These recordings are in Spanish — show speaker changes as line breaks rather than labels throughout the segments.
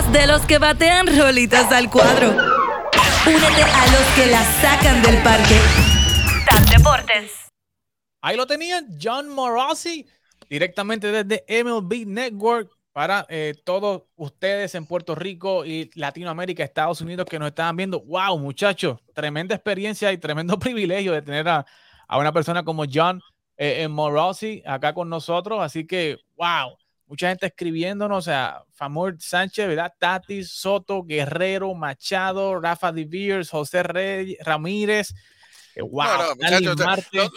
de los que batean rolitas al cuadro. Únete a los que la sacan del parque. Tan Deportes.
Ahí lo tenían, John Morosi, directamente desde MLB Network para eh, todos ustedes en Puerto Rico y Latinoamérica, Estados Unidos que nos estaban viendo. ¡Wow, muchachos! Tremenda experiencia y tremendo privilegio de tener a, una persona como John eh, Morosi acá con nosotros. Así que, ¡wow! Mucha gente escribiéndonos, o sea, Famor Sánchez, ¿verdad? Tatis, Soto, Guerrero, Machado, Rafa De Beers, José Rey, Ramírez,
Wow,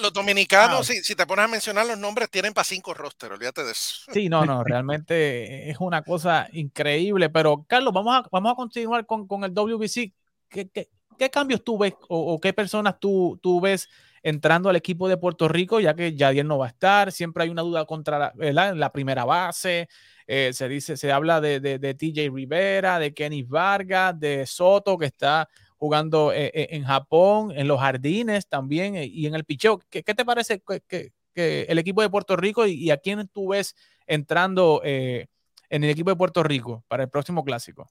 los, dominicanos, si, te pones a mencionar los nombres, tienen para cinco rosters, olvídate de eso.
Sí, no, no, realmente es una cosa increíble. Pero, Carlos, vamos a, vamos a continuar con, con el WBC. ¿Qué, qué, qué cambios tú ves o, qué personas tú, tú, ves entrando al equipo de Puerto Rico, ya que Yadier no va a estar? Siempre hay una duda contra la, la primera base. Eh, se dice, se habla de, de, TJ Rivera, de Kenny Vargas, de Soto, que está jugando eh, eh, en Japón, en los jardines también y en el picheo. ¿Qué, te parece que, el equipo de Puerto Rico y, a quién tú ves entrando en el equipo de Puerto Rico para el próximo clásico?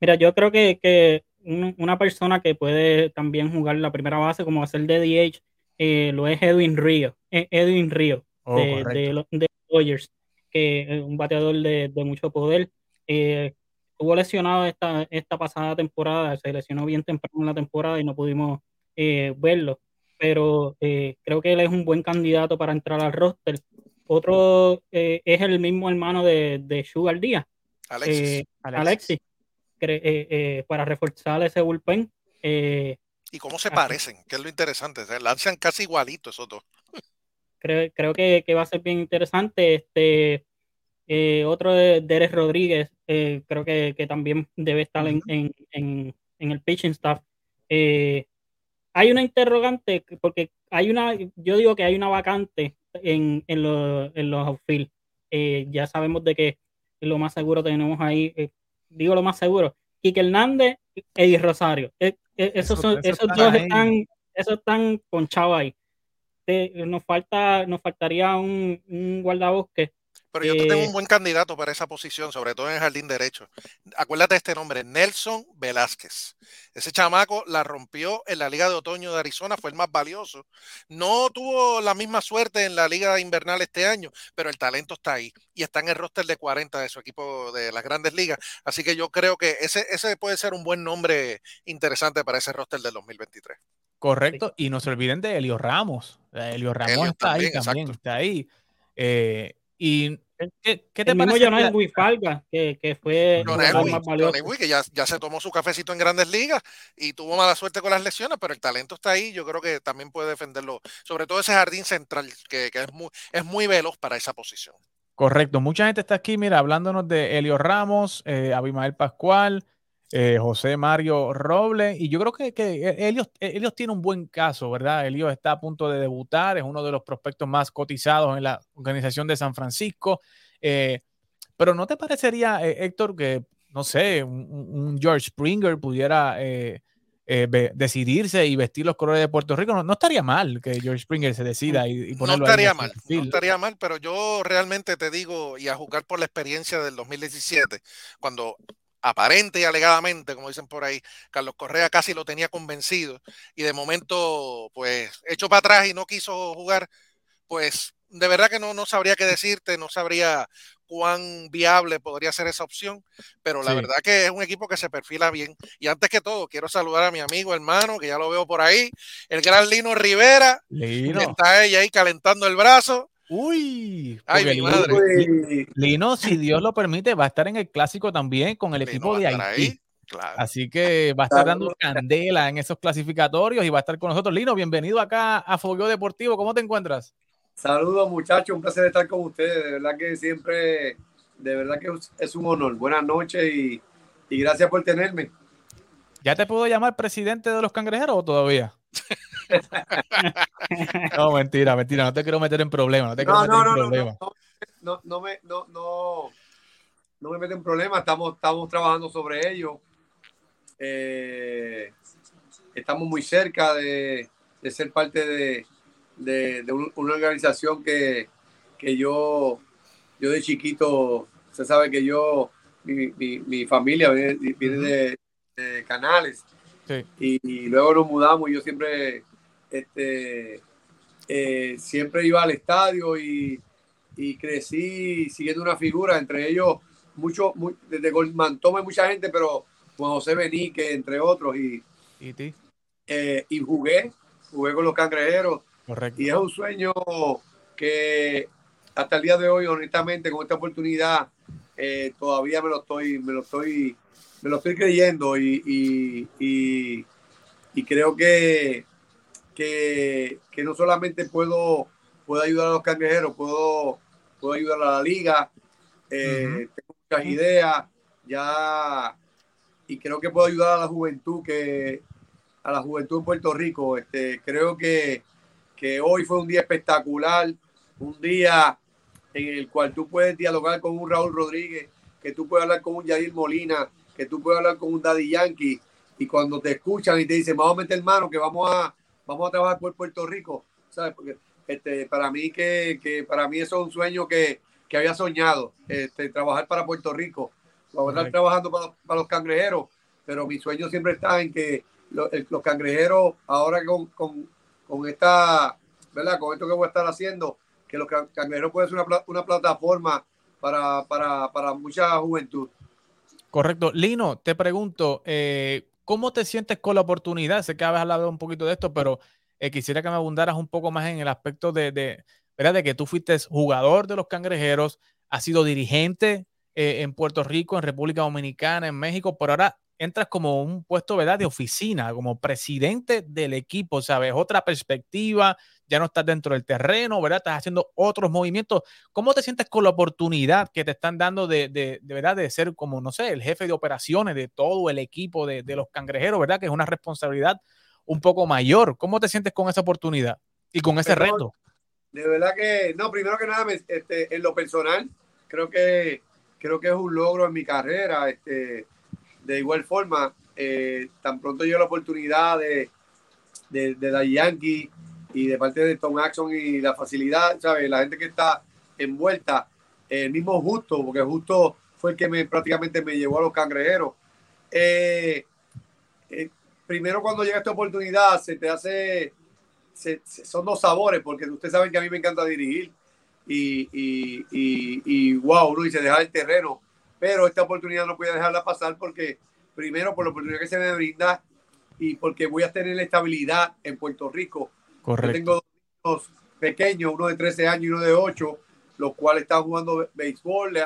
Mira, yo creo que, una persona que puede también jugar la primera base como hacer de DH lo es Edwin Río, Edwin Río oh, de, los Dodgers, que es un bateador de, mucho poder estuvo lesionado esta, esta pasada temporada, se lesionó bien temprano en la temporada y no pudimos eh, verlo, pero eh, creo que él es un buen candidato para entrar al roster. Otro eh, es el mismo hermano de, de Sugar Díaz,
Alexis,
Alexis. Para reforzar ese bullpen.
¿Y cómo se parecen? Que es lo interesante, se lanzan casi igualitos esos dos.
Creo, creo que, que, va a ser bien interesante. Este, eh, otro de Derek Rodríguez, eh, creo que, también debe estar en, el pitching staff. Eh, hay una interrogante, porque hay una, yo digo que hay una vacante en, en, los outfield. ya sabemos de que lo más seguro tenemos ahí, digo lo más seguro, Quique Hernández y Eddie Rosario. esos, dos están, esos están ponchados ahí. nos, falta, nos faltaría un, un guardabosque
pero yo tengo un eh, buen candidato para esa posición, sobre todo en el jardín derecho. Acuérdate de este nombre, Nelson Velázquez. Ese chamaco la rompió en la Liga de Otoño de Arizona, fue el más valioso. No tuvo la misma suerte en la Liga Invernal este año, pero el talento está ahí y está en el roster de 40 de su equipo de las grandes ligas. Así que yo creo que ese, ese puede ser un buen nombre interesante para ese roster del 2023.
Correcto, y no se olviden de Elio Ramos. Elio Ramos está ahí también, está ahí. Eh, ¿Y qué, qué te
el parece? Mismo Falga, que, que fue
más valioso. que ya, ya, se tomó su cafecito en grandes ligas y tuvo mala suerte con las lesiones, pero el talento está ahí. Yo creo que también puede defenderlo, sobre todo ese jardín central, que, que es, muy, es muy veloz para esa posición.
Correcto. Mucha gente está aquí, mira, hablándonos de Elio Ramos, eh, Abimael Pascual, eh, José Mario Robles, y yo creo que, que ellos, ellos tienen un buen caso, ¿verdad? Ellos está a punto de debutar, es uno de los prospectos más cotizados en la organización de San Francisco. Eh, pero ¿no te parecería, eh, Héctor, que, no sé, un, George Springer pudiera decidirse y vestir los colores de Puerto Rico? No, estaría mal que George Springer se decida y, y ponerlo
No estaría mal, no estaría mal, pero yo realmente te digo, y a jugar por la experiencia del 2017, cuando aparente y alegadamente, como dicen por ahí, Carlos Correa casi lo tenía convencido y de momento, pues, hecho para atrás y no quiso jugar, pues, de verdad que no, no sabría qué decirte, no sabría cuán viable podría ser esa opción, pero la verdad que es un equipo que se perfila bien. Y antes que todo, quiero saludar a mi amigo, hermano, que ya lo veo por ahí, el gran Lino Rivera, que está ella ahí calentando el brazo.
Uy, Ay, Lino, si Dios lo permite, va a estar en el clásico también con el equipo de Haití. Así que va a estar dando candela en esos clasificatorios y va a estar con nosotros. Lino, bienvenido acá a Fogueo Deportivo. ¿Cómo te encuentras?
Saludos, muchachos. Un placer estar con ustedes. De verdad que siempre, de verdad que es un honor. Buenas noches y, y gracias por tenerme.
¿Ya te puedo llamar presidente de los cangrejeros o todavía? no, mentira, mentira, no te quiero meter en problemas. No, no, no,
no, no, no, me, no, no, no me meten en problemas, estamos, estamos trabajando sobre ello. Eh, estamos muy cerca de, de ser parte de, de, de una organización que, que yo, yo de chiquito, se sabe que yo mi, familia viene, de, Canales. Y, luego nos mudamos y yo siempre, este, eh, siempre iba al estadio y, crecí siguiendo una figura, entre ellos mucho, desde Golmantome mucha gente, pero Juan José Benique, entre otros, y,
¿Y,
eh, y jugué, jugué con los cangrejeros. Y es un sueño que hasta el día de hoy, honestamente, con esta oportunidad, eh, todavía me lo estoy, me lo estoy, me lo estoy creyendo y, y, creo que, que, no solamente puedo, puedo ayudar a los cangrejeros, puedo, puedo ayudar a la liga, eh, tengo muchas ideas, ya, y creo que puedo ayudar a la juventud que a la juventud en Puerto Rico. Este, creo que, que hoy fue un día espectacular, un día en el cual tú puedes dialogar con un Raúl Rodríguez, que tú puedes hablar con un Yadir Molina, que tú puedes hablar con un Daddy Yankee, y cuando te escuchan y te dicen, vamos a meter mano, que vamos a, vamos a trabajar por Puerto Rico, ¿sabes? Porque este, para mí que, que para mí eso es un sueño que, que había soñado, este, trabajar para Puerto Rico, vamos a estar trabajando para, para, los cangrejeros, pero mi sueño siempre está en que los, los cangrejeros, ahora con, con, con esta, ¿verdad? Con esto que voy a estar haciendo, que los cangrejeros pueden ser una, una plataforma para, para, para, mucha juventud.
Correcto. Lino, te pregunto, eh, ¿cómo te sientes con la oportunidad? Sé que habías hablado un poquito de esto, pero eh, quisiera que me abundaras un poco más en el aspecto de, de, ¿verdad? de que tú fuiste jugador de los cangrejeros, has sido dirigente eh, en Puerto Rico, en República Dominicana, en México, por ahora entras como un puesto, ¿verdad? De oficina, como presidente del equipo, ¿sabes? Otra perspectiva, ya no estás dentro del terreno, ¿verdad? Estás haciendo otros movimientos. ¿Cómo te sientes con la oportunidad que te están dando de, de, de verdad, de ser como, no sé, el jefe de operaciones de todo el equipo de, de, los cangrejeros, ¿verdad? Que es una responsabilidad un poco mayor. ¿Cómo te sientes con esa oportunidad y con ese reto?
De verdad que, no, primero que nada, este, en lo personal, creo que, creo que es un logro en mi carrera, este de igual forma, eh, tan pronto yo la oportunidad de, de, de Yankee y de parte de Tom Axon y la facilidad, ¿sabes? La gente que está envuelta, el mismo Justo, porque Justo fue el que me, prácticamente me llevó a los cangrejeros. Eh, eh, primero cuando llega esta oportunidad se te hace, son dos sabores, porque ustedes saben que a mí me encanta dirigir y, y, y, y wow, uno dice dejar el terreno pero esta oportunidad no voy a dejarla pasar porque, primero, por la oportunidad que se me brinda y porque voy a tener la estabilidad en Puerto Rico.
Correcto.
tengo dos pequeños, uno de 13 años y uno de 8, los cuales están jugando béisbol, le,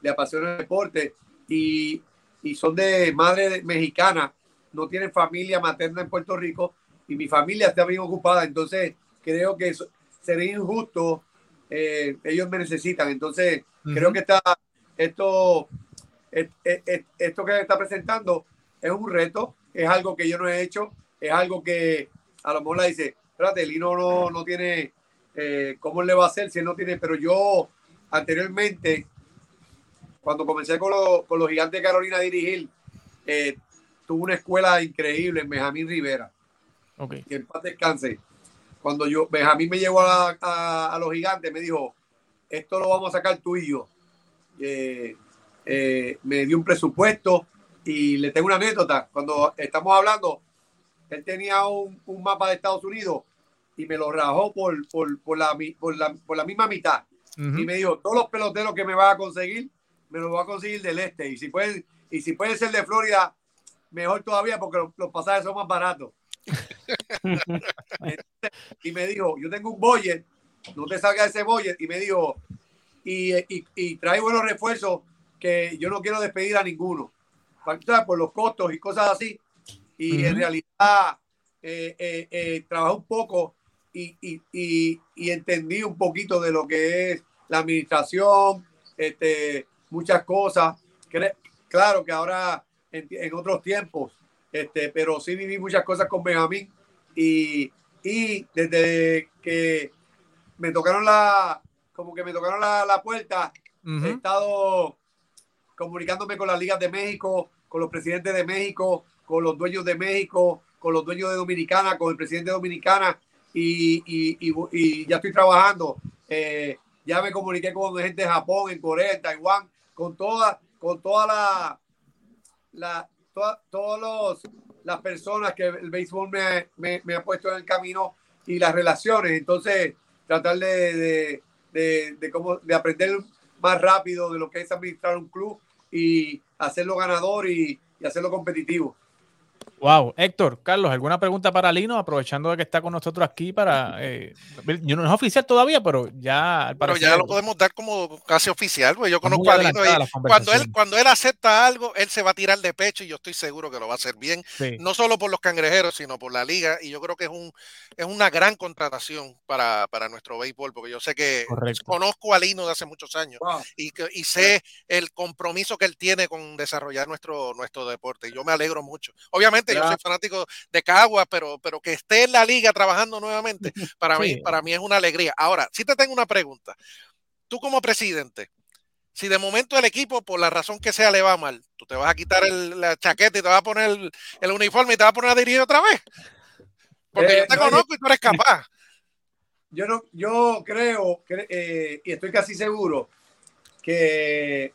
le apasiona el deporte y, y son de madre mexicana, no tienen familia materna en Puerto Rico y mi familia está bien ocupada, entonces creo que sería injusto, eh, ellos me necesitan, entonces creo que está esto, esto que está presentando es un reto, es algo que yo no he hecho, es algo que a lo mejor la dice, espérate, Lino no, no tiene, eh, ¿cómo le va a hacer si él no tiene? Pero yo anteriormente, cuando comencé con, con los gigantes de Carolina a dirigir, eh, tuve una escuela increíble en Benjamín Rivera.
Okay.
Que en paz descanse. Cuando yo, Benjamín me llevó a, a, a los gigantes, me dijo, esto lo vamos a sacar tú y yo. Eh, eh, me dio un presupuesto y le tengo una anécdota. Cuando estamos hablando, él tenía un, mapa de Estados Unidos y me lo rajó por, por, la, por, la, misma mitad. Y me dijo, todos los peloteros que me va a conseguir, me los va a conseguir del este. Y si pueden, y si puede ser de Florida, mejor todavía porque los, pasajes son más baratos. y me dijo, yo tengo un Boyer, no te salga ese Boyer. Y me dijo, y, trae buenos refuerzos que yo no quiero despedir a ninguno, por los costos y cosas así. Y en realidad eh, eh, eh, trabajé un poco y, entendí un poquito de lo que es la administración, este, muchas cosas. Claro que ahora en, otros tiempos, este, pero sí viví muchas cosas con Benjamín y, y desde que me tocaron la, como que me tocaron la, puerta. He estado comunicándome con las ligas de México, con los presidentes de México, con los dueños de México, con los dueños de Dominicana, con el presidente de Dominicana y, ya estoy trabajando. Eh, ya me comuniqué con gente de Japón, en Corea, en Taiwán, con todas, con toda la, la todas los, las personas que el béisbol me, me, me, ha puesto en el camino y las relaciones. Entonces, tratar de, de, de, cómo, de aprender más rápido de lo que es administrar un club y hacerlo ganador y hacerlo competitivo.
Wow, Héctor, Carlos, ¿alguna pregunta para Lino? Aprovechando de que está con nosotros aquí para. Eh, yo no es oficial todavía, pero ya.
Pero ya lo podemos dar como casi oficial, pues yo conozco a Lino. cuando, él, cuando él acepta algo, él se va a tirar de pecho y yo estoy seguro que lo va a hacer bien. No solo por los cangrejeros, sino por la liga. Y yo creo que es, un, es una gran contratación para, para nuestro béisbol, porque yo sé que conozco a Lino de hace muchos años y, y sé el compromiso que él tiene con desarrollar nuestro, nuestro deporte. Y yo me alegro mucho. Obviamente, yo soy fanático de Cagua, pero, pero que esté en la liga trabajando nuevamente, para, mí, para mí es una alegría. Ahora, si te tengo una pregunta. Tú como presidente, si de momento el equipo, por la razón que sea, le va mal, tú te vas a quitar el, la chaqueta y te vas a poner el, uniforme y te vas a poner a dirigir otra vez. Porque yo eh, te conozco y tú eres capaz.
Yo no, yo creo eh, y estoy casi seguro que,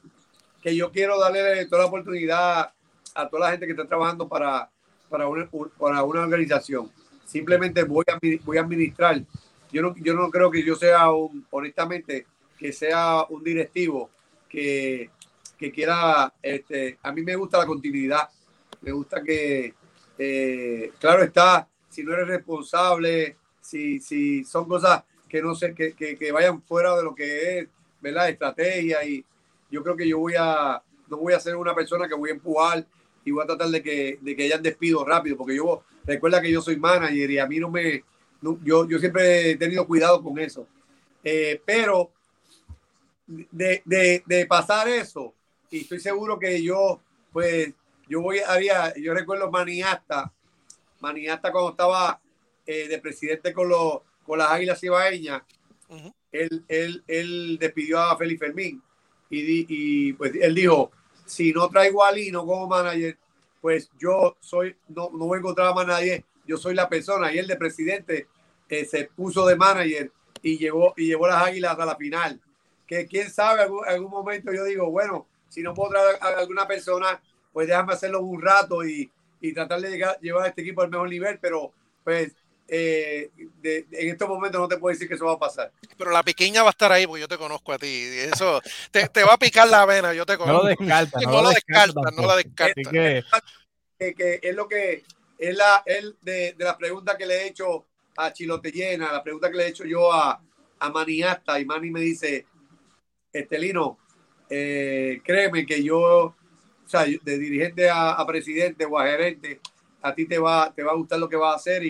que yo quiero darle toda la oportunidad a toda la gente que está trabajando para, para una, para una organización. Simplemente voy a, voy a administrar. Yo no, yo no creo que yo sea un, honestamente, que sea un directivo que, que quiera, este, a mí me gusta la continuidad. Me gusta que, eh, claro está, si no eres responsable, si, si son cosas que no sé, que, que, que vayan fuera de lo que es, ¿verdad? Estrategia y yo creo que yo voy a, no voy a ser una persona que voy a empujar y voy a tratar de que, de que hayan despido rápido, porque yo, recuerda que yo soy manager y a mí no me, yo, yo siempre he tenido cuidado con eso. Eh, pero de, de, de, pasar eso, y estoy seguro que yo, pues, yo voy, había, yo recuerdo Maniasta, Maniasta cuando estaba eh, de presidente con, los, con las Águilas Ibaeñas, él, él, él despidió a Félix Fermín y, y pues él dijo, si no traigo a Lino como manager, pues yo soy, no, no voy a encontrar a nadie, yo soy la persona. Y el de presidente eh, se puso de manager y llevó, y llevó las águilas a la final. Que quién sabe, en algún, momento yo digo, bueno, si no puedo traer a alguna persona, pues déjame hacerlo un rato y, y tratar de llegar, llevar a este equipo al mejor nivel, pero pues eh, en estos momentos no te puedo decir que eso va a pasar.
Pero la pequeña va a estar ahí porque yo te conozco a ti. Eso te, te va a picar la vena, yo te conozco.
No, descarta,
no, la descarta, no la descarta.
Que, que, es lo que es la es de, de la pregunta que le he hecho a Chilote Llena, la pregunta que le he hecho yo a, a Maniasta, y Mani me dice, Estelino, eh, créeme que yo, o sea, de dirigente a, a, presidente o a gerente, a ti te va, te va a gustar lo que va a hacer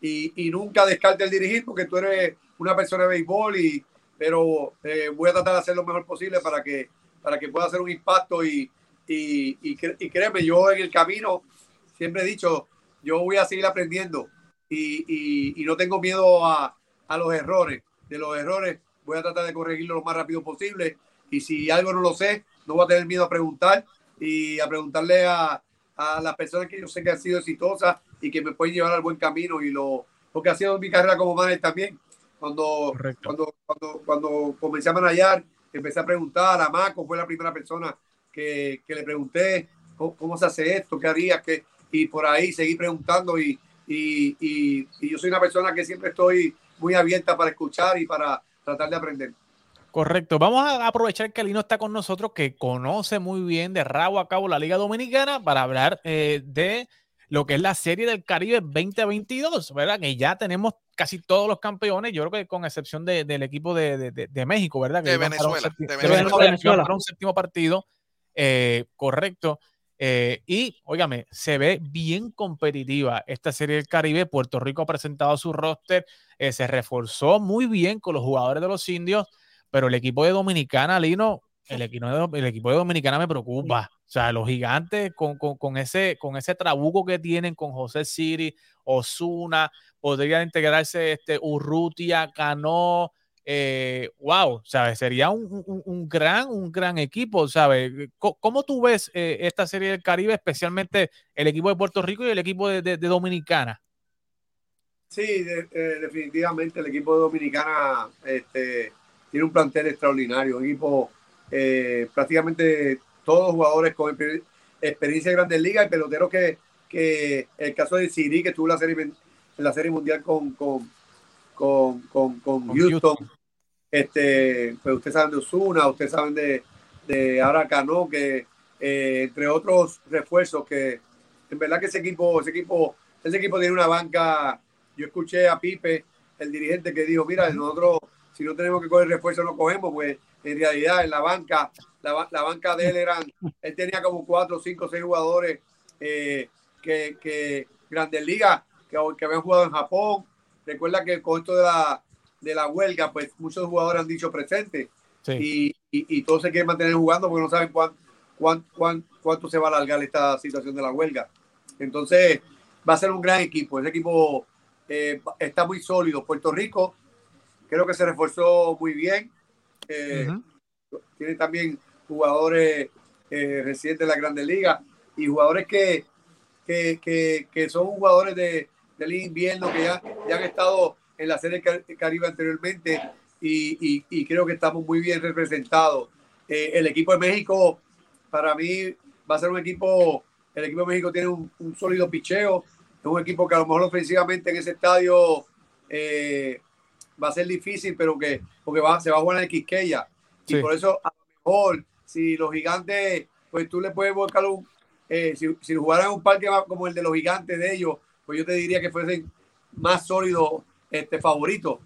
y y, nunca descarte el dirigir porque tú eres una persona de béisbol y pero eh, voy a tratar de hacer lo mejor posible para que para que pueda hacer un impacto y, y, y, créeme, yo en el camino siempre he dicho, yo voy a seguir aprendiendo y, no tengo miedo a, a, los errores. De los errores voy a tratar de corregirlo lo más rápido posible y si algo no lo sé, no voy a tener miedo a preguntar y a preguntarle a, a las personas que yo sé que han sido exitosas y que me pueden llevar al buen camino y lo, porque ha sido mi carrera como manager también. Cuando, cuando, cuando, cuando comencé a manejar, empecé a preguntar, a Maco fue la primera persona que, que le pregunté ¿cómo, se hace esto, qué haría, que y por ahí seguí preguntando y, y, y, y yo soy una persona que siempre estoy muy abierta para escuchar y para tratar de aprender.
Correcto. Vamos a aprovechar que Lino está con nosotros, que conoce muy bien de rabo a cabo la Liga Dominicana, para hablar eh, de lo que es la Serie del Caribe 2022, ¿verdad? Que ya tenemos casi todos los campeones, yo creo que con excepción del equipo de, de, México, ¿verdad? Que
de Venezuela.
de Venezuela. un séptimo partido, eh, correcto. Eh, y, óigame, se ve bien competitiva esta Serie del Caribe. Puerto Rico ha presentado su roster, eh, se reforzó muy bien con los jugadores de los indios, pero el equipo de Dominicana, Lino, el equipo de, el equipo de Dominicana me preocupa. O sea, los gigantes con, con, ese, con ese trabuco que tienen con José Siri, Osuna, podrían integrarse este, Urrutia, Cano. Eh, wow, ¿sabes? Sería un, un, gran, un gran equipo, ¿sabes? ¿Cómo, tú ves eh, esta serie del Caribe, especialmente el equipo de Puerto Rico y el equipo de, de, Dominicana?
Sí, eh, definitivamente el equipo de Dominicana este, tiene un plantel extraordinario, un equipo prácticamente todos jugadores con experiencia en grandes ligas y peloteros que, que el caso de Siri, que tuvo la serie, en la serie mundial con, con, con, con, Houston. Este, pues ustedes saben de Osuna, ustedes saben de, de Aracano, que eh, entre otros refuerzos que en verdad que ese equipo, ese equipo, ese equipo tiene una banca. Yo escuché a Pipe, el dirigente, que dijo, mira, nosotros si no tenemos que coger refuerzo no cogemos, pues en realidad en la banca, la, la banca de él eran, él tenía como cuatro, cinco, seis jugadores eh, que, que Grandes Ligas, que, que habían jugado en Japón. Recuerda que con esto de la, de la huelga, pues muchos jugadores han dicho presente y, y, todos se quieren mantener jugando porque no saben cuán, cuánto se va a alargar esta situación de la huelga. Entonces, va a ser un gran equipo. Ese equipo eh, está muy sólido. Puerto Rico creo que se reforzó muy bien. Eh, tiene también jugadores eh, residentes de la Grandes Ligas y jugadores que, que, son jugadores de, del invierno que ya, ya han estado en la Serie Caribe anteriormente y, y, creo que estamos muy bien representados. Eh, el equipo de México, para mí, va a ser un equipo, el equipo de México tiene un, un sólido picheo, es un equipo que a lo mejor ofensivamente en ese estadio eh, va a ser difícil, pero que porque va, se va a jugar en el Quisqueya. Y por eso, a lo mejor, si los gigantes, pues tú le puedes buscar un, eh, si, si jugaran un parque como el de los gigantes de ellos, pues yo te diría que fuesen más sólidos este, favoritos.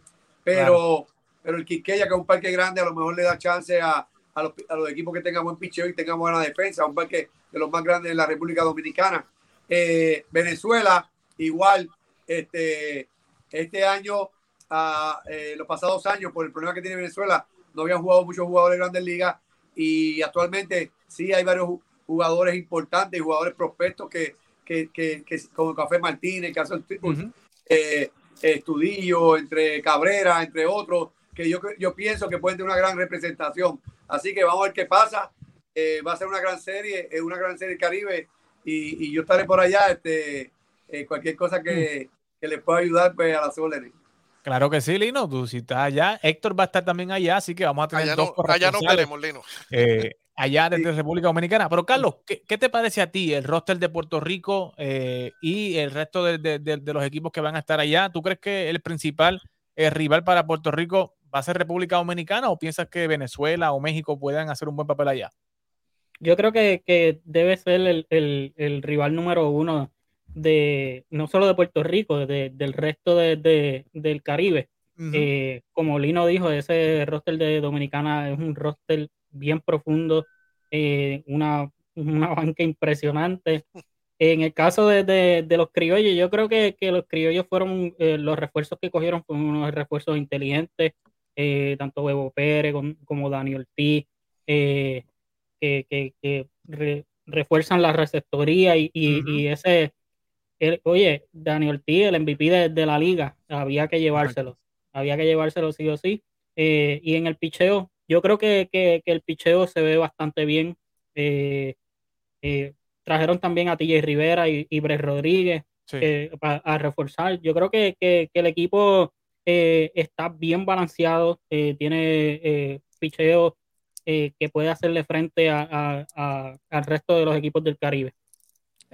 Pero, pero el Quisqueya, que es un parque grande, a lo mejor le da chance a, a, los, a los, equipos que tengan buen picheo y tengan buena defensa, un parque de los más grandes de la República Dominicana. Eh, Venezuela, igual, este, este año, eh, los pasados años, por el problema que tiene Venezuela, no habían jugado muchos jugadores de grandes ligas y actualmente sí hay varios jugadores importantes jugadores prospectos que, que, que, como Café Martínez, caso eh, Estudillo, entre Cabrera, entre otros, que yo, yo pienso que pueden tener una gran representación. Así que vamos a ver qué pasa. Eh, va a ser una gran serie, es una gran serie Caribe y, y, yo estaré por allá. Este, eh, cualquier cosa que, que les pueda ayudar pues, a las órdenes.
Claro que sí, Lino. Tú si estás allá, Héctor va a estar también allá, así que vamos a tener dos
no, Allá no queremos, Lino.
Eh, allá desde República Dominicana. Pero Carlos, ¿qué, ¿qué, te parece a ti el roster de Puerto Rico eh, y el resto de, de, de, los equipos que van a estar allá? ¿Tú crees que el principal eh, rival para Puerto Rico va a ser República Dominicana o piensas que Venezuela o México puedan hacer un buen papel allá?
Yo creo que, que debe ser el, el, el, rival número uno de no solo de Puerto Rico, de, del resto de, del Caribe. Eh, como Lino dijo, ese roster de Dominicana es un roster bien profundo, eh, una, una, banca impresionante. En el caso de, de, los criollos, yo creo que, que los criollos fueron, eh, los refuerzos que cogieron fueron unos refuerzos inteligentes, tanto Bebo Pérez como, Daniel T, que, que, que refuerzan la receptoría y, y, ese, oye, Daniel T, el MVP de, la liga, había que llevárselo, había que llevárselo sí o sí. y en el picheo, yo creo que, el picheo se ve bastante bien. Eh, eh, trajeron también a TJ Rivera y, y Rodríguez eh, a reforzar. Yo creo que, el equipo está bien balanceado, tiene picheo que puede hacerle frente al resto de los equipos del Caribe.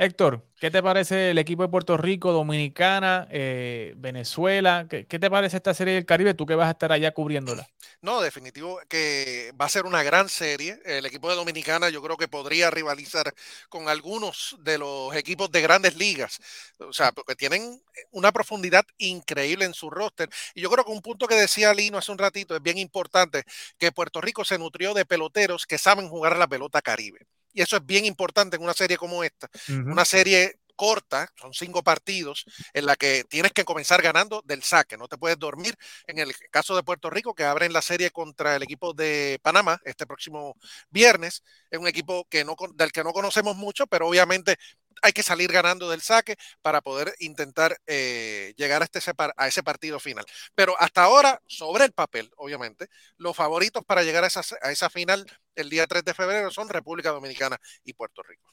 Héctor, ¿qué te parece el equipo de Puerto Rico, Dominicana, eh, Venezuela? ¿Qué, te parece esta serie del Caribe? Tú que vas a estar allá cubriéndola.
No, definitivo que va a ser una gran serie. El equipo de Dominicana yo creo que podría rivalizar con algunos de los equipos de grandes ligas. O sea, porque tienen una profundidad increíble en su roster. Y yo creo que un punto que decía Lino hace un ratito es bien importante, que Puerto Rico se nutrió de peloteros que saben jugar la pelota caribe. Y eso es bien importante en una serie como esta. Una serie corta, son cinco partidos, en la que tienes que comenzar ganando del saque, no te puedes dormir. En el caso de Puerto Rico, que abren la serie contra el equipo de Panamá este próximo viernes, es un equipo que no, del que no conocemos mucho, pero obviamente hay que salir ganando del saque para poder intentar eh, llegar a, este, a ese partido final. Pero hasta ahora, sobre el papel, obviamente, los favoritos para llegar a esa, a esa final el día 3 de febrero son República Dominicana y Puerto Rico.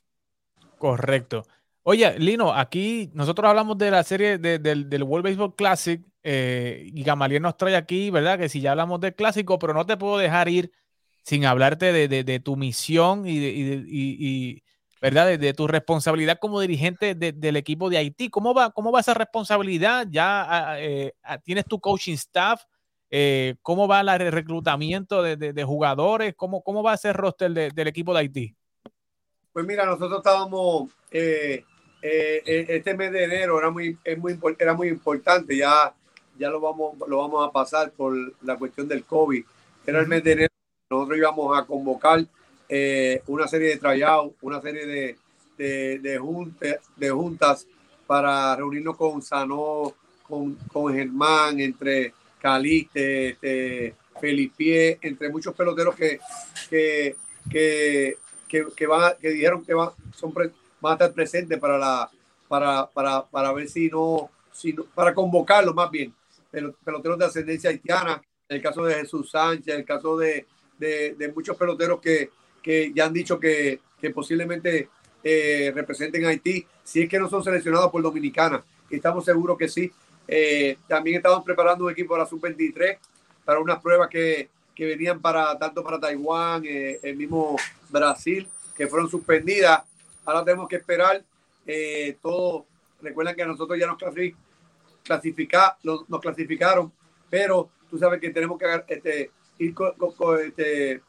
Correcto. Oye, Lino, aquí nosotros hablamos de la serie del World Baseball Classic eh, y Gamaliel nos trae aquí, ¿verdad? Que si ya hablamos del clásico, pero no te puedo dejar ir sin hablarte de, tu misión y, y, ¿verdad? De, tu responsabilidad como dirigente del equipo de Haití. ¿Cómo va, cómo va esa responsabilidad? ¿Ya ah, eh, ah, tienes tu coaching staff? Eh, ¿Cómo va el reclutamiento de, jugadores? ¿Cómo, ¿Cómo va ese roster del equipo de Haití?
Pues mira, nosotros estábamos, eh, este mes de enero era muy, muy, era muy importante, ya, ya lo, vamos, lo vamos a pasar por la cuestión del COVID. Era el mes de enero, nosotros íbamos a convocar eh, una serie de tryouts, una serie de, de, de, de, juntas para reunirnos con Sanó, con, con Germán, entre Caliste, este, Felipe, entre muchos peloteros que, que, que, que, que dijeron que van, son van a estar presentes para la para, para, para ver si no, si para convocarlos más bien, peloteros de ascendencia haitiana, el caso de Jesús Sánchez, el caso de, de muchos peloteros que, que ya han dicho que, que posiblemente eh, representen a Haití, si es que no son seleccionados por Dominicana. estamos seguros que sí. Eh, también estamos preparando un equipo la Sub-23 para unas pruebas que, que, venían para tanto para Taiwán, eh, el mismo Brasil, que fueron suspendidas. Ahora tenemos que esperar todo. Recuerden que nosotros ya nos, clasifica, nos clasificaron, pero tú sabes que tenemos que este, ir con, este,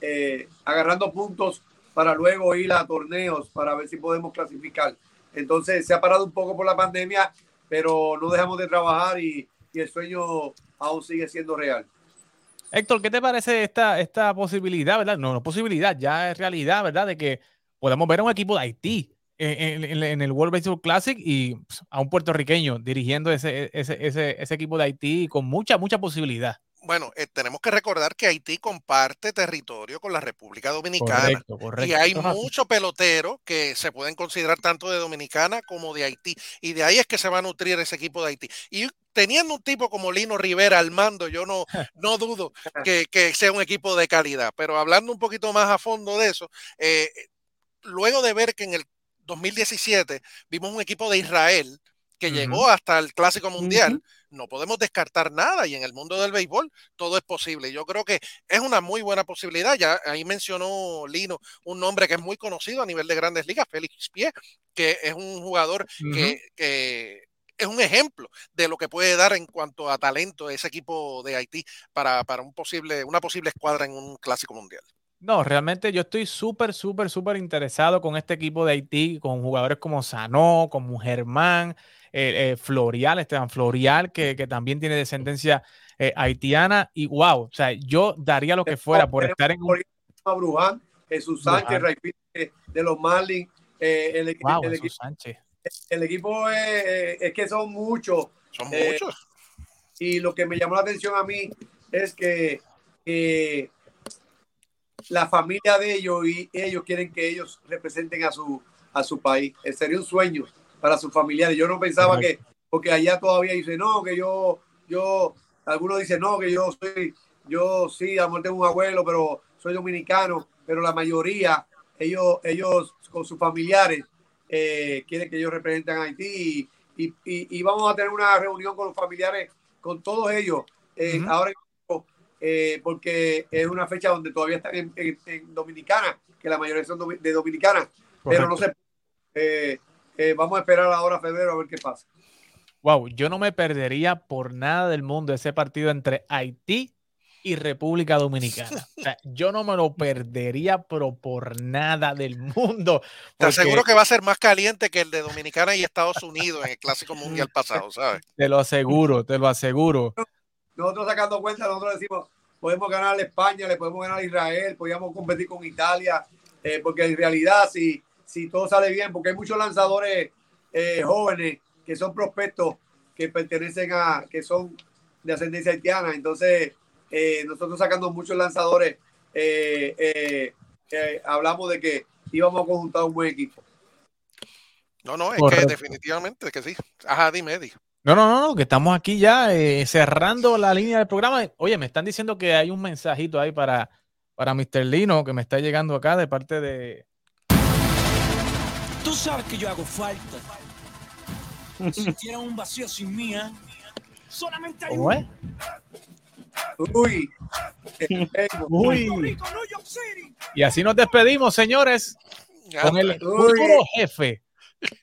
eh, agarrando puntos para luego ir a torneos para ver si podemos clasificar. Entonces se ha parado un poco por la pandemia, pero no dejamos de trabajar y, el sueño aún sigue siendo real.
Héctor, ¿qué te parece esta, esta posibilidad, verdad? No, no posibilidad, ya es realidad, ¿verdad? De que podamos ver a un equipo de Haití en, el World Baseball Classic y pues, a un puertorriqueño dirigiendo ese, ese, ese equipo de Haití con mucha, mucha posibilidad
bueno, eh, tenemos que recordar que Haití comparte territorio con la República Dominicana. Y hay muchos peloteros que se pueden considerar tanto de Dominicana como de Haití. Y de ahí es que se va a nutrir ese equipo de Haití. Y teniendo un tipo como Lino Rivera al mando, yo no, no dudo que, sea un equipo de calidad. Pero hablando un poquito más a fondo de eso, eh, luego de ver que en el 2017 vimos un equipo de Israel que llegó hasta el Clásico Mundial, no podemos descartar nada y en el mundo del béisbol todo es posible. Yo creo que es una muy buena posibilidad. Ya ahí mencionó Lino un nombre que es muy conocido a nivel de grandes ligas, Félix Pie, que es un jugador que, es un ejemplo de lo que puede dar en cuanto a talento ese equipo de Haití para, para un posible, una posible escuadra en un Clásico Mundial.
No, realmente yo estoy súper, súper, súper interesado con este equipo de Haití, con jugadores como Sanó, como Germán, eh, eh, Florial, Esteban Florial, que, también tiene descendencia eh, haitiana. Y wow, o sea, yo daría lo que fuera por estar en
un. Bruján, Jesús Sánchez, de los Marlins. el, equipo, el equipo es, que son muchos.
Son muchos.
Y lo que me llamó la atención a mí es que la familia de ellos y ellos quieren que ellos representen a su, a su país. Sería un sueño para sus familiares. Yo no pensaba que, porque allá todavía dice, no, que yo, yo, algunos dicen, no, que yo soy, yo sí, amor tengo un abuelo, pero soy dominicano, pero la mayoría, ellos, ellos con sus familiares, eh, quieren que ellos representen a Haití y, y, vamos a tener una reunión con los familiares, con todos ellos, eh, ahora eh, porque es una fecha donde todavía están en, Dominicana, que la mayoría son de Dominicana, pero no sé, eh, vamos a esperar ahora febrero a ver qué pasa.
Wow, yo no me perdería por nada del mundo ese partido entre Haití y República Dominicana. O sea, yo no me lo perdería, pero por nada del mundo.
Te aseguro que va a ser más caliente que el de Dominicana y Estados Unidos en el Clásico Mundial pasado, ¿sabes?
Te lo aseguro, te lo aseguro.
Nosotros sacando cuenta, nosotros decimos, podemos ganar a España, le podemos ganar a Israel, podríamos competir con Italia, eh, porque en realidad si si todo sale bien, porque hay muchos lanzadores eh, jóvenes que son prospectos que pertenecen a, que son de ascendencia haitiana. Entonces, eh, nosotros sacando muchos lanzadores, eh, hablamos de que íbamos a conjuntar un buen equipo.
No, no, es que definitivamente que sí. Ajá, dime, Eddie.
No, no, no, no, que estamos aquí ya cerrando la línea del programa. Oye, me están diciendo que hay un mensajito ahí para, para Mr. Lino que me está llegando acá de parte de,
Tú sabes que yo hago falta. Si tienen un vacío sin mía, solamente hay
¿Cómo es? Uy. Uy. Y así nos despedimos, señores, con el futuro jefe.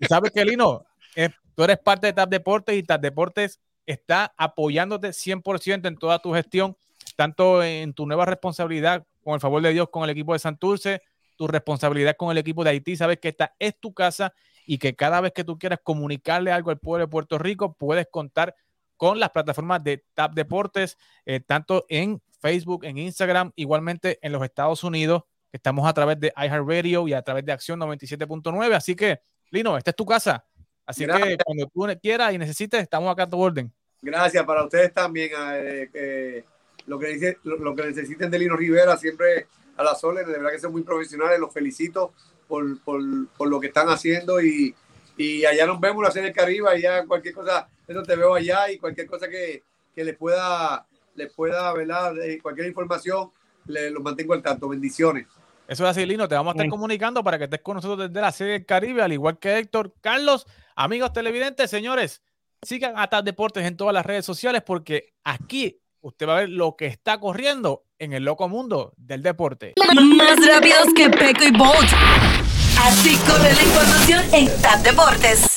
¿Sabes qué, Lino? Eh, tú eres parte de TAP Deportes y TAP Deportes está apoyándote 100% en toda tu gestión, tanto en tu nueva responsabilidad, con el favor de Dios, con el equipo de Santurce, tu responsabilidad con el equipo de Haití. Sabes que esta es tu casa y que cada vez que tú quieras comunicarle algo al pueblo de Puerto Rico, puedes contar con las plataformas de TAP Deportes, eh, tanto en Facebook, en Instagram, igualmente en los Estados Unidos. Estamos a través de iHeartRadio y a través de Acción 97.9. Así que, Lino, esta es tu casa. Así que cuando tú quieras y necesites, estamos acá a tu orden.
Gracias para ustedes también. Eh, eh, lo, que lo, que necesiten de Lino Rivera, siempre a las soles, de verdad que son muy profesionales. Los felicito por, por, por lo que están haciendo y, y allá nos vemos la serie Caribe, allá cualquier cosa, eso te veo allá y cualquier cosa que, que les pueda, les pueda, ¿verdad? cualquier información, le, los mantengo al tanto. Bendiciones.
Eso es así, Lino. Te vamos a estar comunicando para que estés con nosotros desde la serie del Caribe, al igual que Héctor. Carlos, amigos televidentes, señores, sigan a TAP Deportes en todas las redes sociales porque aquí usted va a ver lo que está corriendo en el loco mundo del deporte.
Más rápidos que Peco y Bolt. Así corre la información en TAP Deportes.